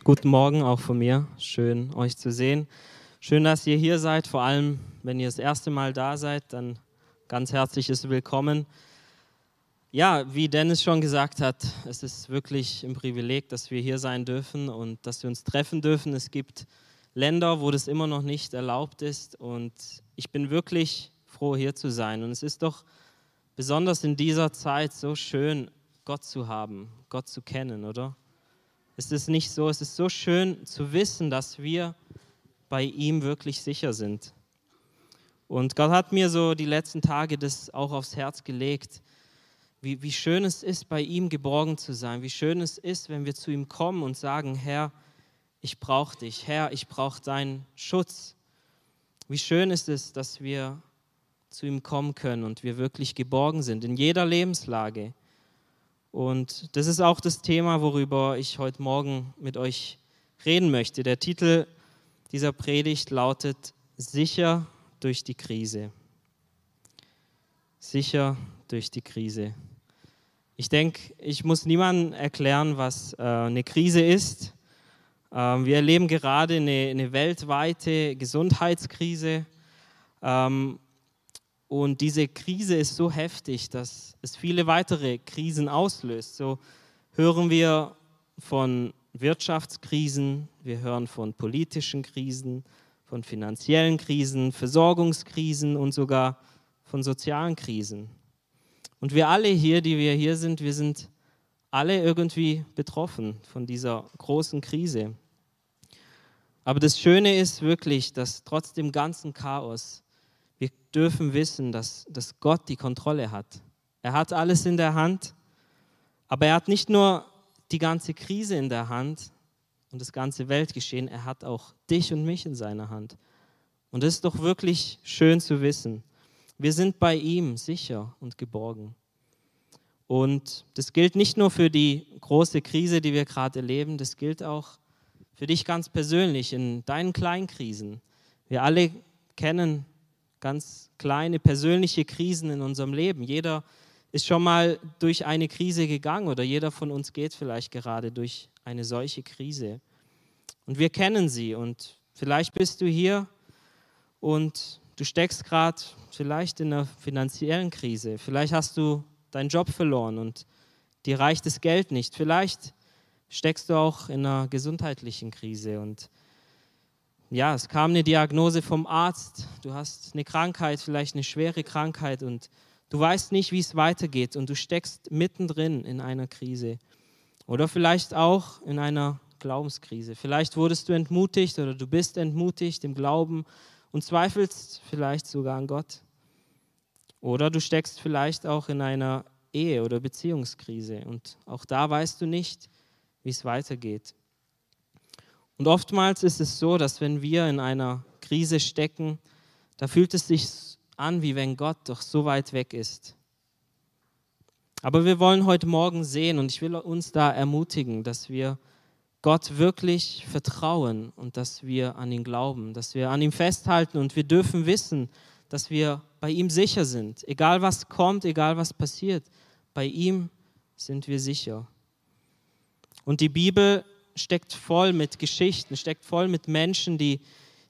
Guten Morgen auch von mir. Schön, euch zu sehen. Schön, dass ihr hier seid. Vor allem, wenn ihr das erste Mal da seid, dann ganz herzliches Willkommen. Ja, wie Dennis schon gesagt hat, es ist wirklich ein Privileg, dass wir hier sein dürfen und dass wir uns treffen dürfen. Es gibt Länder, wo das immer noch nicht erlaubt ist und ich bin wirklich froh, hier zu sein. Und es ist doch besonders in dieser Zeit so schön, Gott zu haben, Gott zu kennen, oder? Es ist nicht so, es ist so schön zu wissen, dass wir bei ihm wirklich sicher sind. Und Gott hat mir so die letzten Tage das auch aufs Herz gelegt, wie, wie schön es ist, bei ihm geborgen zu sein, wie schön es ist, wenn wir zu ihm kommen und sagen, Herr, ich brauche dich, Herr, ich brauche deinen Schutz. Wie schön ist es, dass wir zu ihm kommen können und wir wirklich geborgen sind in jeder Lebenslage. Und das ist auch das Thema, worüber ich heute Morgen mit euch reden möchte. Der Titel dieser Predigt lautet Sicher durch die Krise. Sicher durch die Krise. Ich denke, ich muss niemandem erklären, was äh, eine Krise ist. Ähm, wir erleben gerade eine, eine weltweite Gesundheitskrise. Ähm, und diese Krise ist so heftig, dass es viele weitere Krisen auslöst. So hören wir von Wirtschaftskrisen, wir hören von politischen Krisen, von finanziellen Krisen, Versorgungskrisen und sogar von sozialen Krisen. Und wir alle hier, die wir hier sind, wir sind alle irgendwie betroffen von dieser großen Krise. Aber das Schöne ist wirklich, dass trotz dem ganzen Chaos wir dürfen wissen, dass, dass Gott die Kontrolle hat. Er hat alles in der Hand, aber er hat nicht nur die ganze Krise in der Hand und das ganze Weltgeschehen, er hat auch dich und mich in seiner Hand. Und das ist doch wirklich schön zu wissen. Wir sind bei ihm sicher und geborgen. Und das gilt nicht nur für die große Krise, die wir gerade erleben, das gilt auch für dich ganz persönlich in deinen kleinen Krisen. Wir alle kennen ganz kleine persönliche Krisen in unserem Leben. Jeder ist schon mal durch eine Krise gegangen oder jeder von uns geht vielleicht gerade durch eine solche Krise. Und wir kennen sie und vielleicht bist du hier und du steckst gerade vielleicht in einer finanziellen Krise. Vielleicht hast du deinen Job verloren und dir reicht das Geld nicht. Vielleicht steckst du auch in einer gesundheitlichen Krise und ja, es kam eine Diagnose vom Arzt, du hast eine Krankheit, vielleicht eine schwere Krankheit und du weißt nicht, wie es weitergeht und du steckst mittendrin in einer Krise oder vielleicht auch in einer Glaubenskrise. Vielleicht wurdest du entmutigt oder du bist entmutigt im Glauben und zweifelst vielleicht sogar an Gott. Oder du steckst vielleicht auch in einer Ehe- oder Beziehungskrise und auch da weißt du nicht, wie es weitergeht. Und oftmals ist es so, dass wenn wir in einer Krise stecken, da fühlt es sich an, wie wenn Gott doch so weit weg ist. Aber wir wollen heute Morgen sehen und ich will uns da ermutigen, dass wir Gott wirklich vertrauen und dass wir an ihn glauben, dass wir an ihm festhalten und wir dürfen wissen, dass wir bei ihm sicher sind. Egal was kommt, egal was passiert, bei ihm sind wir sicher. Und die Bibel steckt voll mit Geschichten, steckt voll mit Menschen, die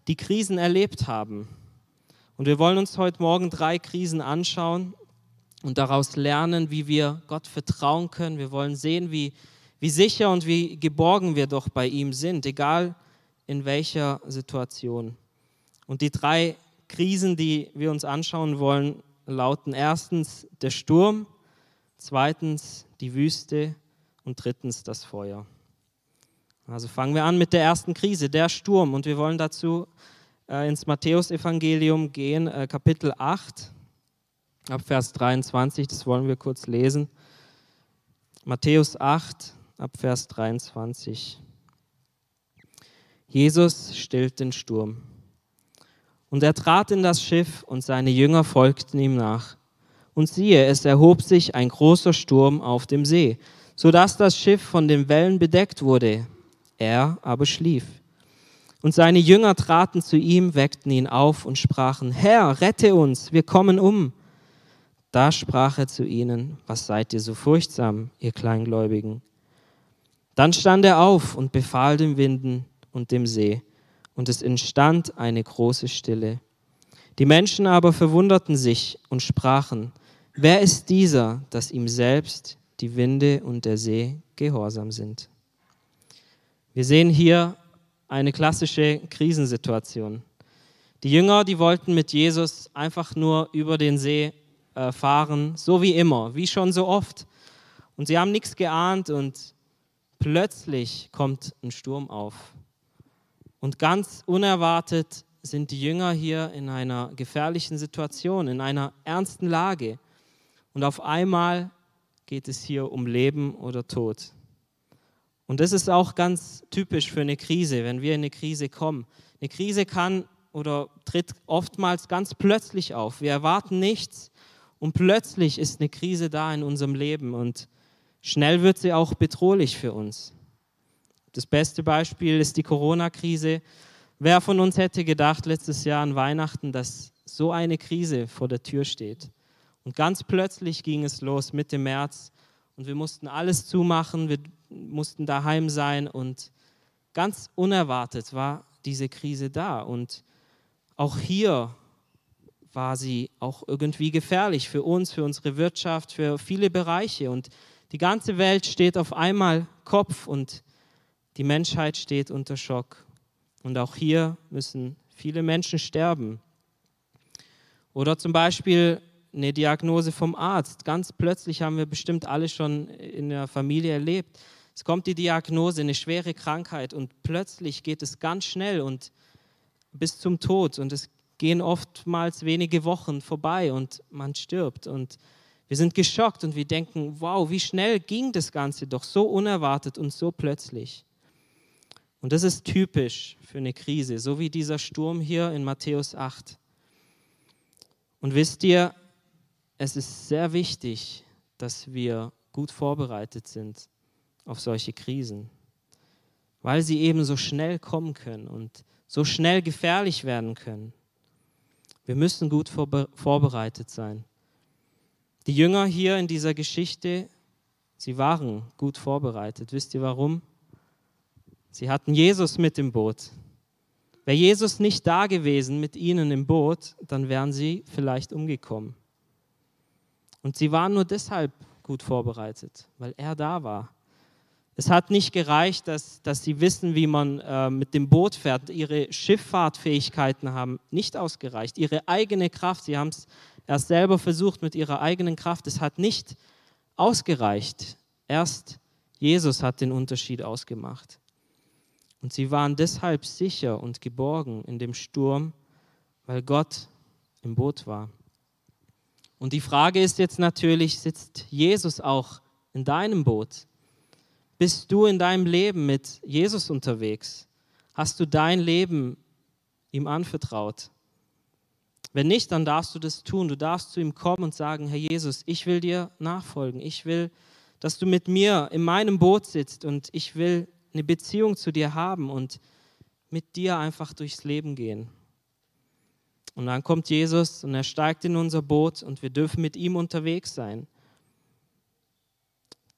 die Krisen erlebt haben. Und wir wollen uns heute Morgen drei Krisen anschauen und daraus lernen, wie wir Gott vertrauen können. Wir wollen sehen, wie, wie sicher und wie geborgen wir doch bei ihm sind, egal in welcher Situation. Und die drei Krisen, die wir uns anschauen wollen, lauten erstens der Sturm, zweitens die Wüste und drittens das Feuer. Also fangen wir an mit der ersten Krise, der Sturm. Und wir wollen dazu äh, ins Matthäusevangelium gehen, äh, Kapitel 8, ab Vers 23. Das wollen wir kurz lesen. Matthäus 8, ab Vers 23. Jesus stillt den Sturm. Und er trat in das Schiff und seine Jünger folgten ihm nach. Und siehe, es erhob sich ein großer Sturm auf dem See, sodass das Schiff von den Wellen bedeckt wurde er aber schlief. Und seine Jünger traten zu ihm, weckten ihn auf und sprachen, Herr, rette uns, wir kommen um. Da sprach er zu ihnen, was seid ihr so furchtsam, ihr Kleingläubigen? Dann stand er auf und befahl dem Winden und dem See, und es entstand eine große Stille. Die Menschen aber verwunderten sich und sprachen, wer ist dieser, dass ihm selbst die Winde und der See gehorsam sind? Wir sehen hier eine klassische Krisensituation. Die Jünger, die wollten mit Jesus einfach nur über den See äh, fahren, so wie immer, wie schon so oft. Und sie haben nichts geahnt und plötzlich kommt ein Sturm auf. Und ganz unerwartet sind die Jünger hier in einer gefährlichen Situation, in einer ernsten Lage. Und auf einmal geht es hier um Leben oder Tod. Und das ist auch ganz typisch für eine Krise, wenn wir in eine Krise kommen. Eine Krise kann oder tritt oftmals ganz plötzlich auf. Wir erwarten nichts und plötzlich ist eine Krise da in unserem Leben und schnell wird sie auch bedrohlich für uns. Das beste Beispiel ist die Corona-Krise. Wer von uns hätte gedacht letztes Jahr an Weihnachten, dass so eine Krise vor der Tür steht? Und ganz plötzlich ging es los Mitte März und wir mussten alles zumachen, wir mussten daheim sein und ganz unerwartet war diese Krise da. Und auch hier war sie auch irgendwie gefährlich für uns, für unsere Wirtschaft, für viele Bereiche. Und die ganze Welt steht auf einmal Kopf und die Menschheit steht unter Schock. Und auch hier müssen viele Menschen sterben. Oder zum Beispiel eine Diagnose vom Arzt. Ganz plötzlich haben wir bestimmt alle schon in der Familie erlebt. Es kommt die Diagnose, eine schwere Krankheit und plötzlich geht es ganz schnell und bis zum Tod und es gehen oftmals wenige Wochen vorbei und man stirbt und wir sind geschockt und wir denken, wow, wie schnell ging das Ganze doch so unerwartet und so plötzlich. Und das ist typisch für eine Krise, so wie dieser Sturm hier in Matthäus 8. Und wisst ihr, es ist sehr wichtig, dass wir gut vorbereitet sind auf solche Krisen, weil sie eben so schnell kommen können und so schnell gefährlich werden können. Wir müssen gut vorbereitet sein. Die Jünger hier in dieser Geschichte, sie waren gut vorbereitet. Wisst ihr warum? Sie hatten Jesus mit im Boot. Wäre Jesus nicht da gewesen mit ihnen im Boot, dann wären sie vielleicht umgekommen. Und sie waren nur deshalb gut vorbereitet, weil er da war. Es hat nicht gereicht, dass, dass sie wissen, wie man äh, mit dem Boot fährt. Ihre Schifffahrtfähigkeiten haben nicht ausgereicht. Ihre eigene Kraft, sie haben es erst selber versucht mit ihrer eigenen Kraft, es hat nicht ausgereicht. Erst Jesus hat den Unterschied ausgemacht. Und sie waren deshalb sicher und geborgen in dem Sturm, weil Gott im Boot war. Und die Frage ist jetzt natürlich, sitzt Jesus auch in deinem Boot? Bist du in deinem Leben mit Jesus unterwegs? Hast du dein Leben ihm anvertraut? Wenn nicht, dann darfst du das tun. Du darfst zu ihm kommen und sagen, Herr Jesus, ich will dir nachfolgen. Ich will, dass du mit mir in meinem Boot sitzt und ich will eine Beziehung zu dir haben und mit dir einfach durchs Leben gehen. Und dann kommt Jesus und er steigt in unser Boot und wir dürfen mit ihm unterwegs sein.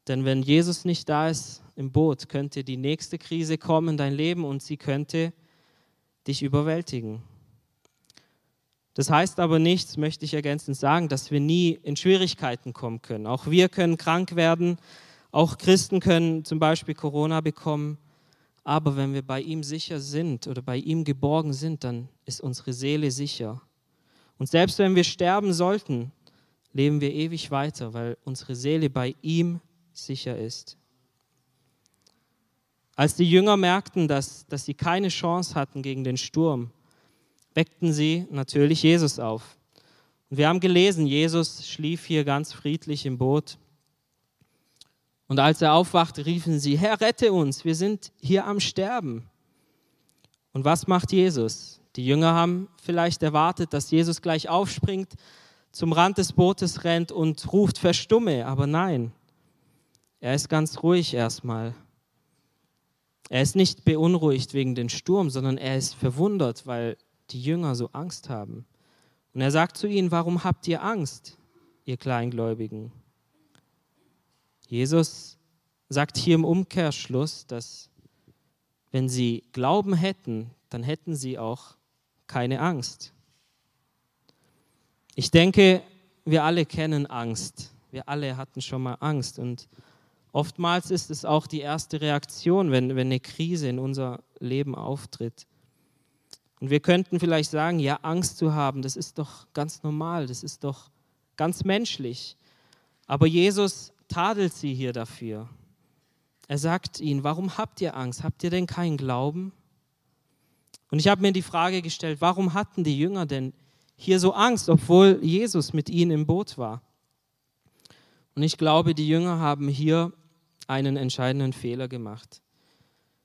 Denn wenn Jesus nicht da ist im Boot, könnte die nächste Krise kommen in dein Leben und sie könnte dich überwältigen. Das heißt aber nichts, möchte ich ergänzend sagen, dass wir nie in Schwierigkeiten kommen können. Auch wir können krank werden, auch Christen können zum Beispiel Corona bekommen. Aber wenn wir bei ihm sicher sind oder bei ihm geborgen sind, dann ist unsere Seele sicher. Und selbst wenn wir sterben sollten, leben wir ewig weiter, weil unsere Seele bei ihm sicher ist. Als die Jünger merkten, dass, dass sie keine Chance hatten gegen den Sturm, weckten sie natürlich Jesus auf. Und wir haben gelesen, Jesus schlief hier ganz friedlich im Boot. Und als er aufwachte, riefen sie, Herr, rette uns, wir sind hier am Sterben. Und was macht Jesus? Die Jünger haben vielleicht erwartet, dass Jesus gleich aufspringt, zum Rand des Bootes rennt und ruft, verstumme, aber nein, er ist ganz ruhig erstmal. Er ist nicht beunruhigt wegen dem Sturm, sondern er ist verwundert, weil die Jünger so Angst haben. Und er sagt zu ihnen, warum habt ihr Angst, ihr Kleingläubigen? Jesus sagt hier im Umkehrschluss, dass wenn sie Glauben hätten, dann hätten sie auch keine Angst. Ich denke, wir alle kennen Angst. Wir alle hatten schon mal Angst. Und oftmals ist es auch die erste Reaktion, wenn, wenn eine Krise in unser Leben auftritt. Und wir könnten vielleicht sagen, ja, Angst zu haben, das ist doch ganz normal, das ist doch ganz menschlich. Aber Jesus tadelt sie hier dafür. Er sagt ihnen, warum habt ihr Angst? Habt ihr denn keinen Glauben? Und ich habe mir die Frage gestellt, warum hatten die Jünger denn hier so Angst, obwohl Jesus mit ihnen im Boot war? Und ich glaube, die Jünger haben hier einen entscheidenden Fehler gemacht.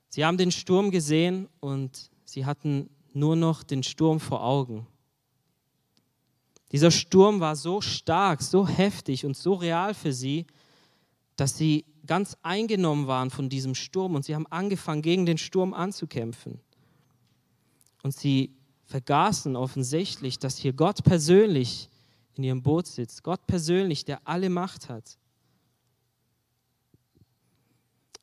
Sie haben den Sturm gesehen und sie hatten nur noch den Sturm vor Augen. Dieser Sturm war so stark, so heftig und so real für sie, dass sie ganz eingenommen waren von diesem Sturm und sie haben angefangen, gegen den Sturm anzukämpfen. Und sie vergaßen offensichtlich, dass hier Gott persönlich in ihrem Boot sitzt, Gott persönlich, der alle Macht hat.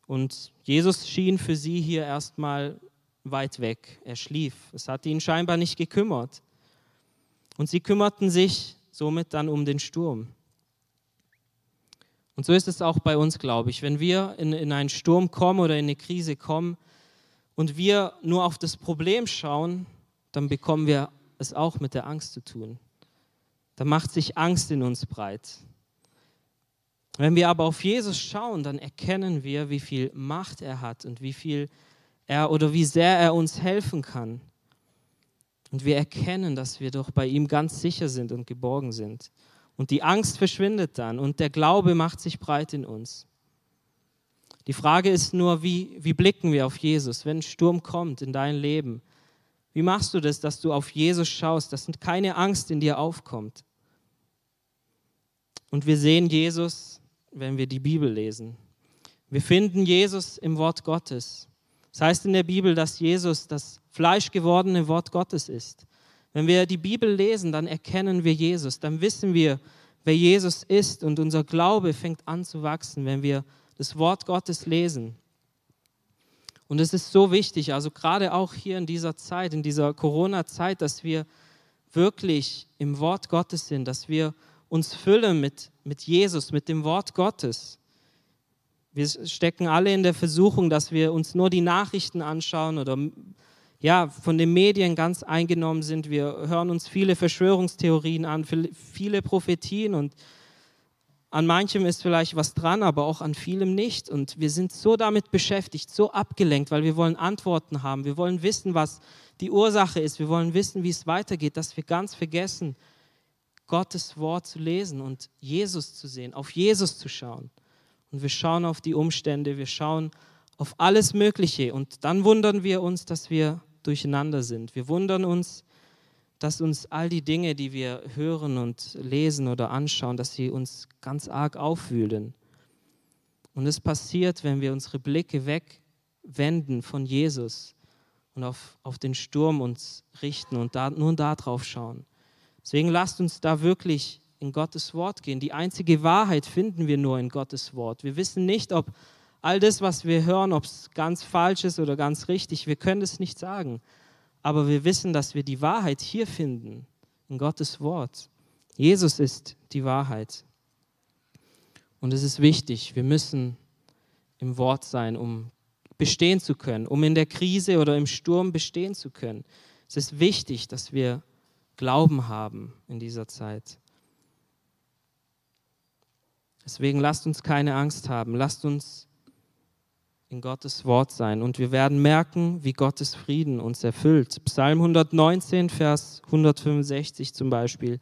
Und Jesus schien für sie hier erstmal weit weg. Er schlief. Es hat ihn scheinbar nicht gekümmert. Und sie kümmerten sich somit dann um den Sturm. Und so ist es auch bei uns, glaube ich. Wenn wir in, in einen Sturm kommen oder in eine Krise kommen und wir nur auf das Problem schauen, dann bekommen wir es auch mit der Angst zu tun. Da macht sich Angst in uns breit. Wenn wir aber auf Jesus schauen, dann erkennen wir, wie viel Macht er hat und wie viel er oder wie sehr er uns helfen kann. Und wir erkennen, dass wir doch bei ihm ganz sicher sind und geborgen sind. Und die Angst verschwindet dann und der Glaube macht sich breit in uns. Die Frage ist nur, wie, wie blicken wir auf Jesus, wenn ein Sturm kommt in dein Leben? Wie machst du das, dass du auf Jesus schaust, dass keine Angst in dir aufkommt? Und wir sehen Jesus, wenn wir die Bibel lesen. Wir finden Jesus im Wort Gottes. Es heißt in der Bibel, dass Jesus das fleischgewordene Wort Gottes ist. Wenn wir die Bibel lesen, dann erkennen wir Jesus, dann wissen wir, wer Jesus ist und unser Glaube fängt an zu wachsen, wenn wir das Wort Gottes lesen. Und es ist so wichtig, also gerade auch hier in dieser Zeit, in dieser Corona-Zeit, dass wir wirklich im Wort Gottes sind, dass wir uns füllen mit, mit Jesus, mit dem Wort Gottes. Wir stecken alle in der Versuchung, dass wir uns nur die Nachrichten anschauen oder ja, von den Medien ganz eingenommen sind. Wir hören uns viele Verschwörungstheorien an, viele Prophetien und an manchem ist vielleicht was dran, aber auch an vielem nicht. Und wir sind so damit beschäftigt, so abgelenkt, weil wir wollen Antworten haben. Wir wollen wissen, was die Ursache ist. Wir wollen wissen, wie es weitergeht, dass wir ganz vergessen, Gottes Wort zu lesen und Jesus zu sehen, auf Jesus zu schauen. Und wir schauen auf die Umstände, wir schauen auf alles Mögliche. Und dann wundern wir uns, dass wir durcheinander sind. Wir wundern uns, dass uns all die Dinge, die wir hören und lesen oder anschauen, dass sie uns ganz arg aufwühlen. Und es passiert, wenn wir unsere Blicke wegwenden von Jesus und auf, auf den Sturm uns richten und da, nur darauf schauen. Deswegen lasst uns da wirklich in Gottes Wort gehen. Die einzige Wahrheit finden wir nur in Gottes Wort. Wir wissen nicht, ob all das, was wir hören, ob es ganz falsch ist oder ganz richtig, wir können es nicht sagen. Aber wir wissen, dass wir die Wahrheit hier finden, in Gottes Wort. Jesus ist die Wahrheit. Und es ist wichtig, wir müssen im Wort sein, um bestehen zu können, um in der Krise oder im Sturm bestehen zu können. Es ist wichtig, dass wir Glauben haben in dieser Zeit. Deswegen lasst uns keine Angst haben. Lasst uns in Gottes Wort sein und wir werden merken, wie Gottes Frieden uns erfüllt. Psalm 119, Vers 165 zum Beispiel.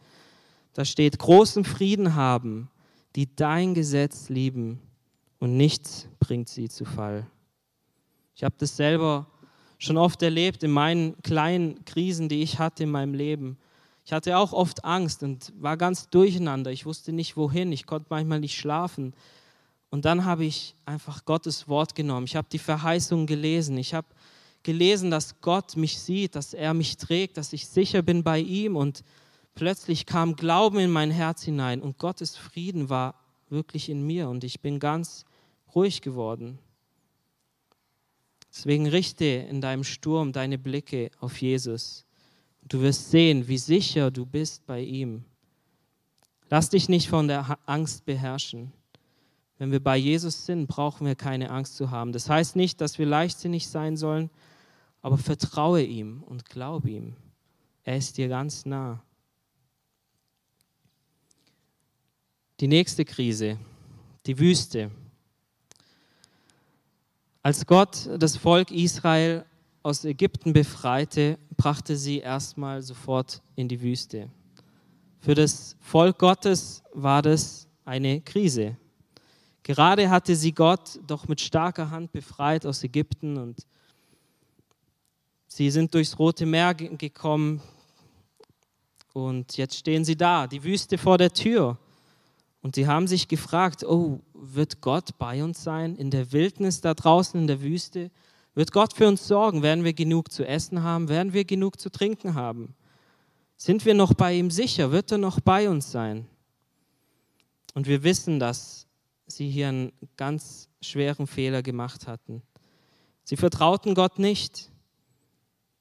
Da steht, großen Frieden haben, die dein Gesetz lieben und nichts bringt sie zu Fall. Ich habe das selber schon oft erlebt in meinen kleinen Krisen, die ich hatte in meinem Leben. Ich hatte auch oft Angst und war ganz durcheinander. Ich wusste nicht wohin. Ich konnte manchmal nicht schlafen. Und dann habe ich einfach Gottes Wort genommen. Ich habe die Verheißung gelesen. Ich habe gelesen, dass Gott mich sieht, dass er mich trägt, dass ich sicher bin bei ihm. Und plötzlich kam Glauben in mein Herz hinein und Gottes Frieden war wirklich in mir. Und ich bin ganz ruhig geworden. Deswegen richte in deinem Sturm deine Blicke auf Jesus. Du wirst sehen, wie sicher du bist bei ihm. Lass dich nicht von der Angst beherrschen. Wenn wir bei Jesus sind, brauchen wir keine Angst zu haben. Das heißt nicht, dass wir leichtsinnig sein sollen, aber vertraue ihm und glaub ihm. Er ist dir ganz nah. Die nächste Krise, die Wüste. Als Gott das Volk Israel aus Ägypten befreite, brachte sie erstmal sofort in die Wüste. Für das Volk Gottes war das eine Krise. Gerade hatte sie Gott doch mit starker Hand befreit aus Ägypten und sie sind durchs Rote Meer gekommen und jetzt stehen sie da, die Wüste vor der Tür. Und sie haben sich gefragt, oh, wird Gott bei uns sein in der Wildnis da draußen in der Wüste? Wird Gott für uns sorgen? Werden wir genug zu essen haben? Werden wir genug zu trinken haben? Sind wir noch bei ihm sicher? Wird er noch bei uns sein? Und wir wissen, dass sie hier einen ganz schweren Fehler gemacht hatten. Sie vertrauten Gott nicht.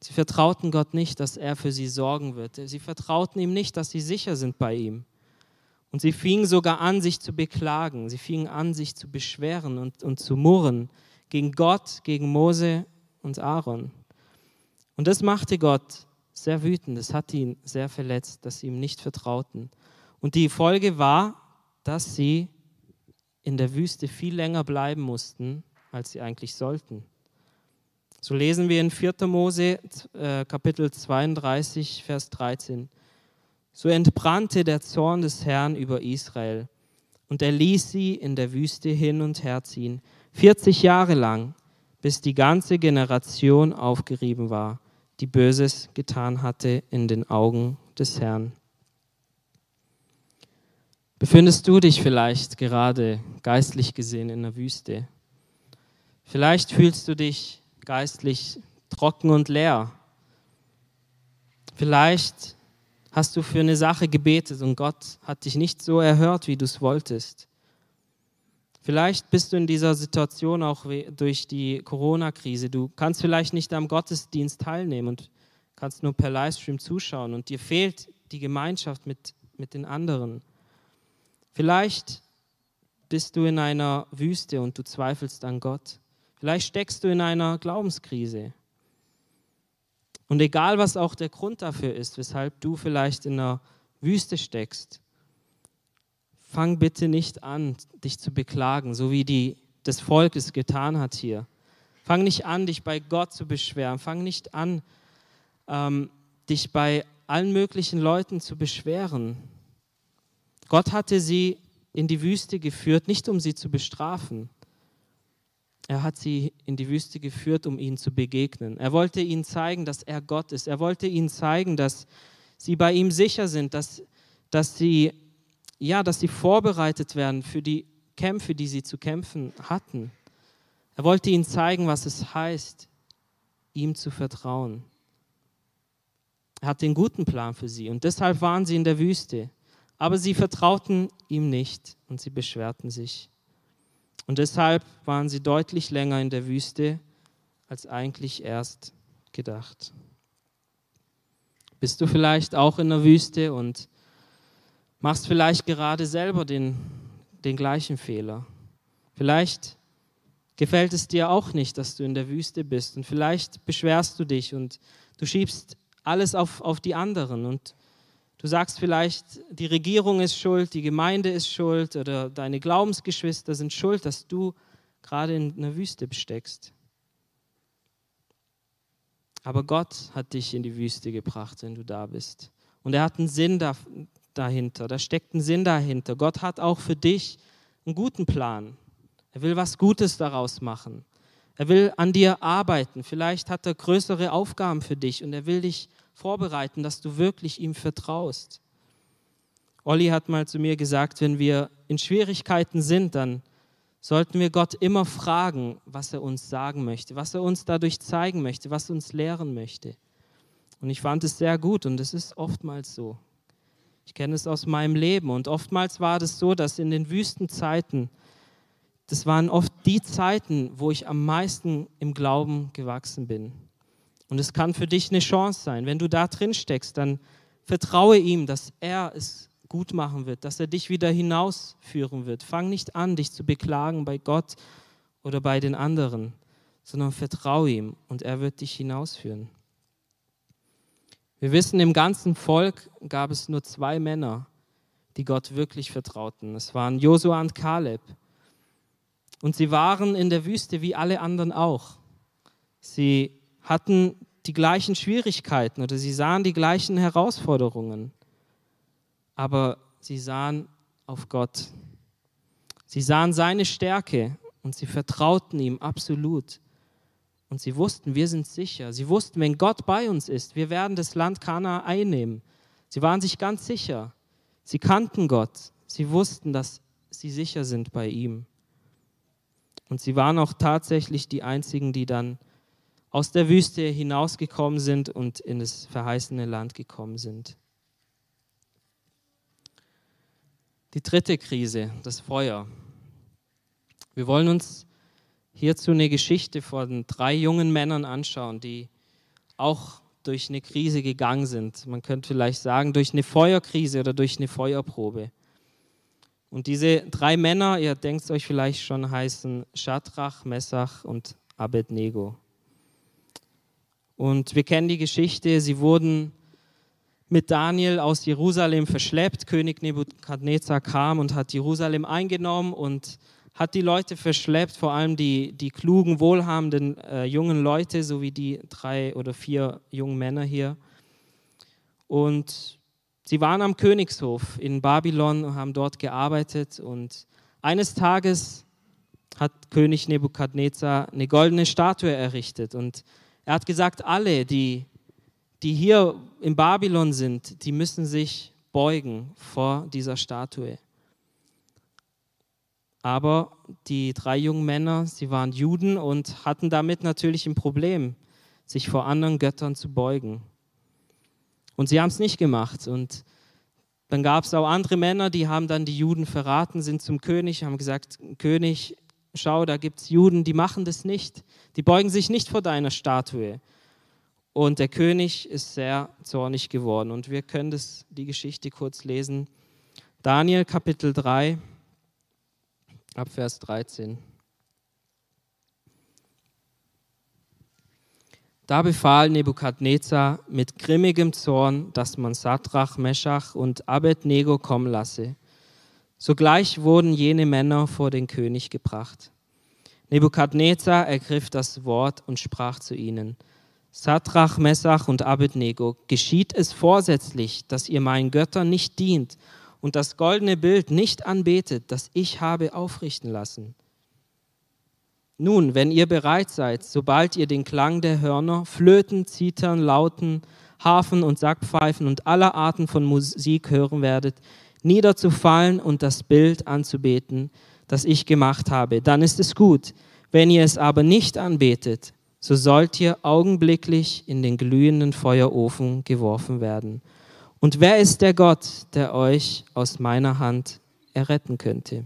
Sie vertrauten Gott nicht, dass er für sie sorgen wird. Sie vertrauten ihm nicht, dass sie sicher sind bei ihm. Und sie fingen sogar an, sich zu beklagen. Sie fingen an, sich zu beschweren und, und zu murren gegen Gott, gegen Mose und Aaron. Und das machte Gott sehr wütend. Das hat ihn sehr verletzt, dass sie ihm nicht vertrauten. Und die Folge war, dass sie in der Wüste viel länger bleiben mussten, als sie eigentlich sollten. So lesen wir in 4. Mose äh, Kapitel 32, Vers 13. So entbrannte der Zorn des Herrn über Israel, und er ließ sie in der Wüste hin und her ziehen, 40 Jahre lang, bis die ganze Generation aufgerieben war, die Böses getan hatte in den Augen des Herrn. Befindest du dich vielleicht gerade geistlich gesehen in der Wüste? Vielleicht fühlst du dich geistlich trocken und leer. Vielleicht hast du für eine Sache gebetet und Gott hat dich nicht so erhört, wie du es wolltest. Vielleicht bist du in dieser Situation auch durch die Corona-Krise. Du kannst vielleicht nicht am Gottesdienst teilnehmen und kannst nur per Livestream zuschauen und dir fehlt die Gemeinschaft mit, mit den anderen. Vielleicht bist du in einer Wüste und du zweifelst an Gott. Vielleicht steckst du in einer Glaubenskrise. Und egal, was auch der Grund dafür ist, weshalb du vielleicht in einer Wüste steckst, fang bitte nicht an, dich zu beklagen, so wie die, das Volk es getan hat hier. Fang nicht an, dich bei Gott zu beschweren. Fang nicht an, ähm, dich bei allen möglichen Leuten zu beschweren. Gott hatte sie in die Wüste geführt, nicht um sie zu bestrafen, er hat sie in die Wüste geführt, um ihnen zu begegnen. Er wollte ihnen zeigen, dass er Gott ist. Er wollte ihnen zeigen, dass sie bei ihm sicher sind, dass, dass, sie, ja, dass sie vorbereitet werden für die Kämpfe, die sie zu kämpfen hatten. Er wollte ihnen zeigen, was es heißt, ihm zu vertrauen. Er hat den guten Plan für sie und deshalb waren sie in der Wüste. Aber sie vertrauten ihm nicht und sie beschwerten sich. Und deshalb waren sie deutlich länger in der Wüste als eigentlich erst gedacht. Bist du vielleicht auch in der Wüste und machst vielleicht gerade selber den, den gleichen Fehler? Vielleicht gefällt es dir auch nicht, dass du in der Wüste bist und vielleicht beschwerst du dich und du schiebst alles auf, auf die anderen und Du sagst vielleicht, die Regierung ist schuld, die Gemeinde ist schuld oder deine Glaubensgeschwister sind schuld, dass du gerade in einer Wüste steckst. Aber Gott hat dich in die Wüste gebracht, wenn du da bist. Und er hat einen Sinn da, dahinter, da steckt ein Sinn dahinter. Gott hat auch für dich einen guten Plan. Er will was Gutes daraus machen. Er will an dir arbeiten. Vielleicht hat er größere Aufgaben für dich und er will dich vorbereiten, dass du wirklich ihm vertraust. Olli hat mal zu mir gesagt, wenn wir in Schwierigkeiten sind, dann sollten wir Gott immer fragen, was er uns sagen möchte, was er uns dadurch zeigen möchte, was uns lehren möchte. Und ich fand es sehr gut und es ist oftmals so. Ich kenne es aus meinem Leben und oftmals war es so, dass in den Wüstenzeiten das waren oft die Zeiten, wo ich am meisten im Glauben gewachsen bin. Und es kann für dich eine Chance sein. Wenn du da drin steckst, dann vertraue ihm, dass er es gut machen wird, dass er dich wieder hinausführen wird. Fang nicht an, dich zu beklagen bei Gott oder bei den anderen, sondern vertraue ihm und er wird dich hinausführen. Wir wissen, im ganzen Volk gab es nur zwei Männer, die Gott wirklich vertrauten. Es waren Josua und Kaleb. Und sie waren in der Wüste wie alle anderen auch. Sie hatten die gleichen Schwierigkeiten oder sie sahen die gleichen Herausforderungen. Aber sie sahen auf Gott. Sie sahen seine Stärke und sie vertrauten ihm absolut. Und sie wussten, wir sind sicher. Sie wussten, wenn Gott bei uns ist, wir werden das Land Kana einnehmen. Sie waren sich ganz sicher. Sie kannten Gott. Sie wussten, dass sie sicher sind bei ihm. Und sie waren auch tatsächlich die einzigen, die dann aus der Wüste hinausgekommen sind und in das verheißene Land gekommen sind. Die dritte Krise, das Feuer. Wir wollen uns hierzu eine Geschichte von drei jungen Männern anschauen, die auch durch eine Krise gegangen sind. Man könnte vielleicht sagen, durch eine Feuerkrise oder durch eine Feuerprobe. Und diese drei Männer, ihr denkt euch vielleicht schon, heißen Shadrach, Messach und Abednego. Und wir kennen die Geschichte, sie wurden mit Daniel aus Jerusalem verschleppt. König Nebukadnezar kam und hat Jerusalem eingenommen und hat die Leute verschleppt, vor allem die, die klugen, wohlhabenden äh, jungen Leute, so wie die drei oder vier jungen Männer hier. Und sie waren am Königshof in Babylon und haben dort gearbeitet. Und eines Tages hat König Nebukadnezar eine goldene Statue errichtet. Und er hat gesagt, alle, die, die hier in Babylon sind, die müssen sich beugen vor dieser Statue. Aber die drei jungen Männer, sie waren Juden und hatten damit natürlich ein Problem, sich vor anderen Göttern zu beugen. Und sie haben es nicht gemacht. Und dann gab es auch andere Männer, die haben dann die Juden verraten, sind zum König, haben gesagt, König, schau, da gibt es Juden, die machen das nicht. Die beugen sich nicht vor deiner Statue. Und der König ist sehr zornig geworden. Und wir können das, die Geschichte kurz lesen. Daniel Kapitel 3, ab Vers 13. Da befahl Nebukadnezar mit grimmigem Zorn, dass man Sadrach, Meschach und Abednego kommen lasse. Sogleich wurden jene Männer vor den König gebracht. Nebukadnezar ergriff das Wort und sprach zu ihnen: Sadrach, Messach und Abednego, geschieht es vorsätzlich, dass ihr meinen Göttern nicht dient und das goldene Bild nicht anbetet, das ich habe aufrichten lassen. Nun, wenn ihr bereit seid, sobald ihr den Klang der Hörner, Flöten, Zitern, Lauten, Hafen und Sackpfeifen und aller Arten von Musik hören werdet, niederzufallen und das Bild anzubeten, das ich gemacht habe, dann ist es gut. Wenn ihr es aber nicht anbetet, so sollt ihr augenblicklich in den glühenden Feuerofen geworfen werden. Und wer ist der Gott, der euch aus meiner Hand erretten könnte?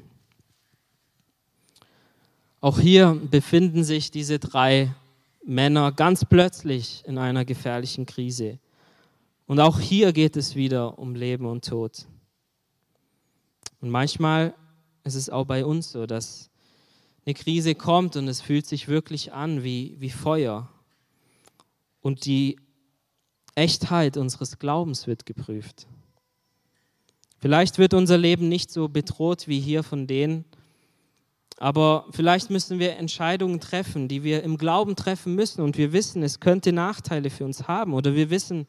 Auch hier befinden sich diese drei Männer ganz plötzlich in einer gefährlichen Krise. Und auch hier geht es wieder um Leben und Tod. Und manchmal ist es auch bei uns so, dass eine Krise kommt und es fühlt sich wirklich an wie, wie Feuer. Und die Echtheit unseres Glaubens wird geprüft. Vielleicht wird unser Leben nicht so bedroht wie hier von denen, aber vielleicht müssen wir Entscheidungen treffen, die wir im Glauben treffen müssen und wir wissen, es könnte Nachteile für uns haben oder wir wissen,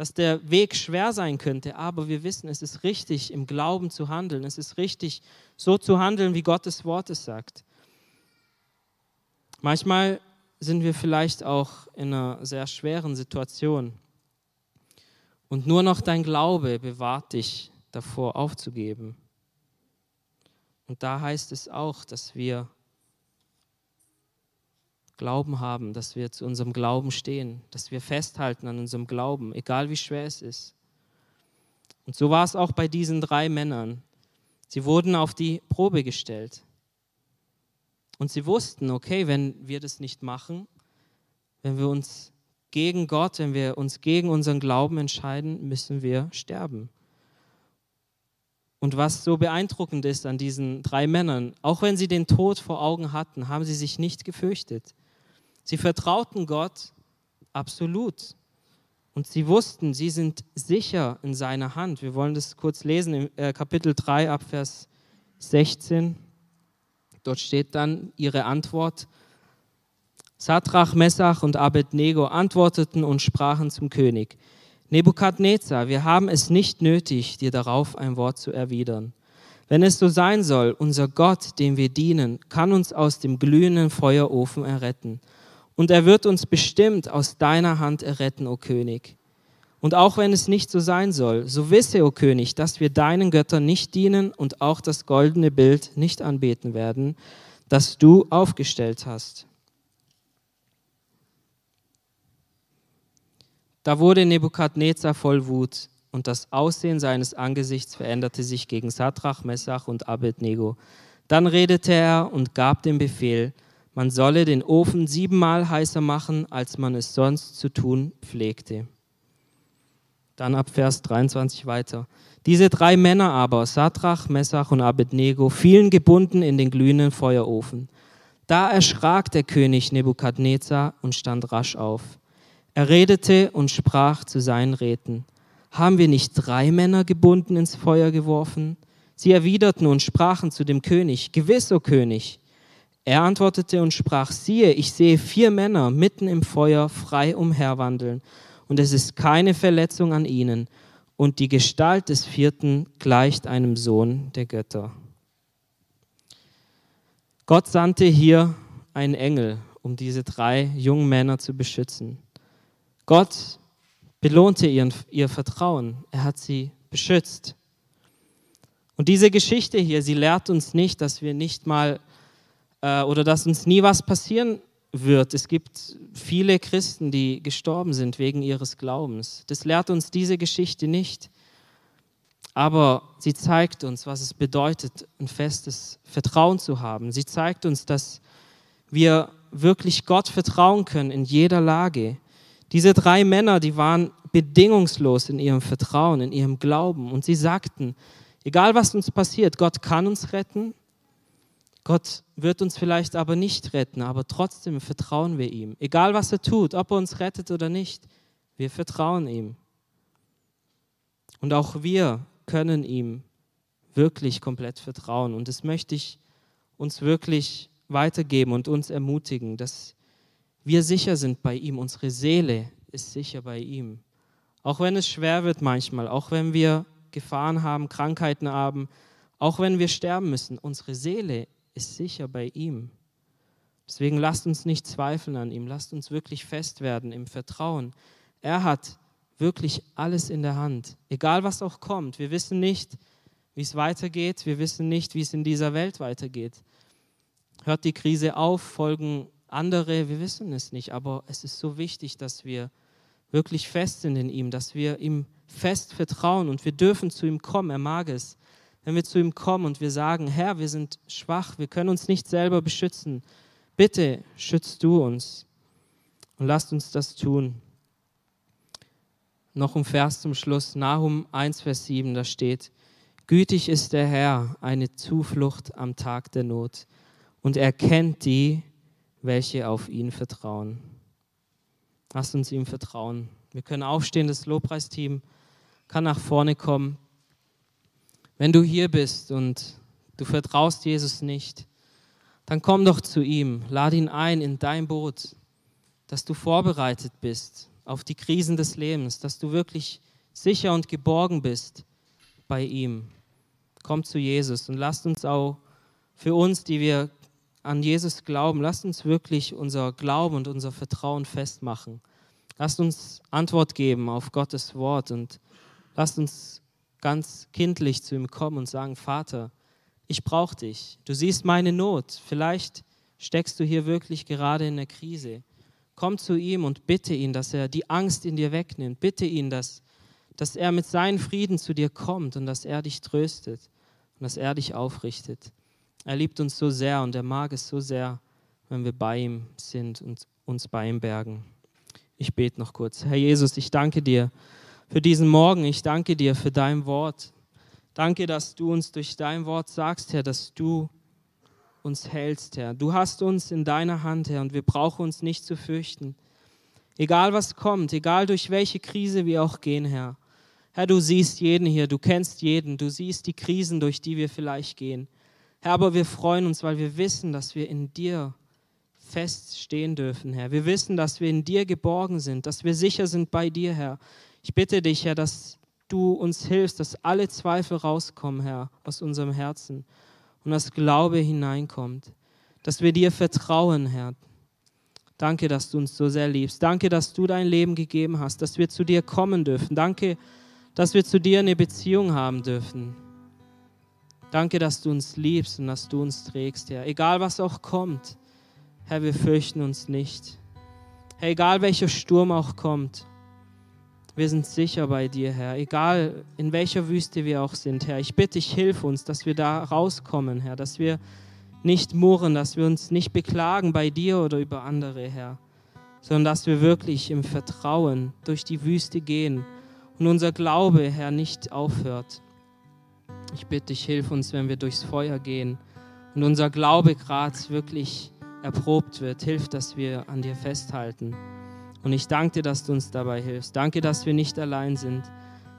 dass der Weg schwer sein könnte, aber wir wissen, es ist richtig, im Glauben zu handeln. Es ist richtig, so zu handeln, wie Gottes Wort es sagt. Manchmal sind wir vielleicht auch in einer sehr schweren Situation. Und nur noch dein Glaube bewahrt dich davor aufzugeben. Und da heißt es auch, dass wir Glauben haben, dass wir zu unserem Glauben stehen, dass wir festhalten an unserem Glauben, egal wie schwer es ist. Und so war es auch bei diesen drei Männern. Sie wurden auf die Probe gestellt. Und sie wussten, okay, wenn wir das nicht machen, wenn wir uns gegen Gott, wenn wir uns gegen unseren Glauben entscheiden, müssen wir sterben. Und was so beeindruckend ist an diesen drei Männern, auch wenn sie den Tod vor Augen hatten, haben sie sich nicht gefürchtet. Sie vertrauten Gott absolut. Und sie wussten, sie sind sicher in seiner Hand. Wir wollen das kurz lesen im äh, Kapitel 3 ab Vers 16. Dort steht dann ihre Antwort. Satrach, Messach und Abednego antworteten und sprachen zum König. Nebukadnezar, wir haben es nicht nötig, dir darauf ein Wort zu erwidern. Wenn es so sein soll, unser Gott, dem wir dienen, kann uns aus dem glühenden Feuerofen erretten. Und er wird uns bestimmt aus deiner Hand erretten, o König. Und auch wenn es nicht so sein soll, so wisse, o König, dass wir deinen Göttern nicht dienen und auch das goldene Bild nicht anbeten werden, das du aufgestellt hast. Da wurde Nebukadnezar voll Wut und das Aussehen seines Angesichts veränderte sich gegen Satrach, Messach und Abednego. Dann redete er und gab den Befehl, man solle den Ofen siebenmal heißer machen, als man es sonst zu tun pflegte. Dann ab Vers 23 weiter. Diese drei Männer aber, Satrach, Messach und Abednego, fielen gebunden in den glühenden Feuerofen. Da erschrak der König Nebukadnezar und stand rasch auf. Er redete und sprach zu seinen Räten, haben wir nicht drei Männer gebunden ins Feuer geworfen? Sie erwiderten und sprachen zu dem König, gewiss, o König. Er antwortete und sprach, siehe, ich sehe vier Männer mitten im Feuer frei umherwandeln, und es ist keine Verletzung an ihnen, und die Gestalt des vierten gleicht einem Sohn der Götter. Gott sandte hier einen Engel, um diese drei jungen Männer zu beschützen. Gott belohnte ihren, ihr Vertrauen. Er hat sie beschützt. Und diese Geschichte hier, sie lehrt uns nicht, dass wir nicht mal äh, oder dass uns nie was passieren wird. Es gibt viele Christen, die gestorben sind wegen ihres Glaubens. Das lehrt uns diese Geschichte nicht. Aber sie zeigt uns, was es bedeutet, ein festes Vertrauen zu haben. Sie zeigt uns, dass wir wirklich Gott vertrauen können in jeder Lage. Diese drei Männer, die waren bedingungslos in ihrem Vertrauen, in ihrem Glauben. Und sie sagten, egal was uns passiert, Gott kann uns retten. Gott wird uns vielleicht aber nicht retten, aber trotzdem vertrauen wir ihm. Egal was er tut, ob er uns rettet oder nicht, wir vertrauen ihm. Und auch wir können ihm wirklich komplett vertrauen. Und das möchte ich uns wirklich weitergeben und uns ermutigen, dass wir sicher sind bei ihm. Unsere Seele ist sicher bei ihm. Auch wenn es schwer wird manchmal, auch wenn wir Gefahren haben, Krankheiten haben, auch wenn wir sterben müssen, unsere Seele ist sicher bei ihm. Deswegen lasst uns nicht zweifeln an ihm, lasst uns wirklich fest werden im Vertrauen. Er hat wirklich alles in der Hand, egal was auch kommt. Wir wissen nicht, wie es weitergeht, wir wissen nicht, wie es in dieser Welt weitergeht. Hört die Krise auf, folgen andere, wir wissen es nicht, aber es ist so wichtig, dass wir wirklich fest sind in ihm, dass wir ihm fest vertrauen und wir dürfen zu ihm kommen. Er mag es. Wenn wir zu ihm kommen und wir sagen, Herr, wir sind schwach, wir können uns nicht selber beschützen. Bitte schützt du uns und lasst uns das tun. Noch ein Vers zum Schluss, Nahum 1, Vers 7, da steht, Gütig ist der Herr, eine Zuflucht am Tag der Not, und er kennt die, welche auf ihn vertrauen. Lasst uns ihm vertrauen. Wir können aufstehen, das Lobpreisteam kann nach vorne kommen. Wenn du hier bist und du vertraust Jesus nicht, dann komm doch zu ihm, lad ihn ein in dein Boot, dass du vorbereitet bist auf die Krisen des Lebens, dass du wirklich sicher und geborgen bist bei ihm. Komm zu Jesus und lasst uns auch für uns, die wir an Jesus glauben, lasst uns wirklich unser Glauben und unser Vertrauen festmachen. Lasst uns Antwort geben auf Gottes Wort und lasst uns ganz kindlich zu ihm kommen und sagen, Vater, ich brauche dich. Du siehst meine Not. Vielleicht steckst du hier wirklich gerade in der Krise. Komm zu ihm und bitte ihn, dass er die Angst in dir wegnimmt. Bitte ihn, dass, dass er mit seinem Frieden zu dir kommt und dass er dich tröstet und dass er dich aufrichtet. Er liebt uns so sehr und er mag es so sehr, wenn wir bei ihm sind und uns bei ihm bergen. Ich bete noch kurz. Herr Jesus, ich danke dir für diesen Morgen. Ich danke dir für dein Wort. Danke, dass du uns durch dein Wort sagst, Herr, dass du uns hältst, Herr. Du hast uns in deiner Hand, Herr, und wir brauchen uns nicht zu fürchten. Egal was kommt, egal durch welche Krise wir auch gehen, Herr. Herr, du siehst jeden hier, du kennst jeden, du siehst die Krisen, durch die wir vielleicht gehen. Herr, aber wir freuen uns, weil wir wissen, dass wir in dir feststehen dürfen, Herr. Wir wissen, dass wir in dir geborgen sind, dass wir sicher sind bei dir, Herr. Ich bitte dich, Herr, dass du uns hilfst, dass alle Zweifel rauskommen, Herr, aus unserem Herzen und dass Glaube hineinkommt, dass wir dir vertrauen, Herr. Danke, dass du uns so sehr liebst. Danke, dass du dein Leben gegeben hast, dass wir zu dir kommen dürfen. Danke, dass wir zu dir eine Beziehung haben dürfen. Danke, dass du uns liebst und dass du uns trägst, Herr. Egal was auch kommt, Herr, wir fürchten uns nicht. Herr, egal welcher Sturm auch kommt, wir sind sicher bei dir, Herr. Egal in welcher Wüste wir auch sind, Herr. Ich bitte dich, hilf uns, dass wir da rauskommen, Herr. Dass wir nicht murren, dass wir uns nicht beklagen bei dir oder über andere, Herr. Sondern dass wir wirklich im Vertrauen durch die Wüste gehen und unser Glaube, Herr, nicht aufhört. Ich bitte dich, hilf uns, wenn wir durchs Feuer gehen und unser Glaube gerade wirklich erprobt wird. Hilf, dass wir an dir festhalten. Und ich danke dir, dass du uns dabei hilfst. Danke, dass wir nicht allein sind.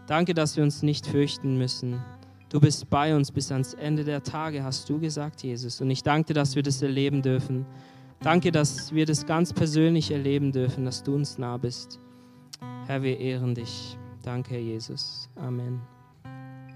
Danke, dass wir uns nicht fürchten müssen. Du bist bei uns bis ans Ende der Tage, hast du gesagt, Jesus. Und ich danke dir, dass wir das erleben dürfen. Danke, dass wir das ganz persönlich erleben dürfen, dass du uns nah bist. Herr, wir ehren dich. Danke, Herr Jesus. Amen.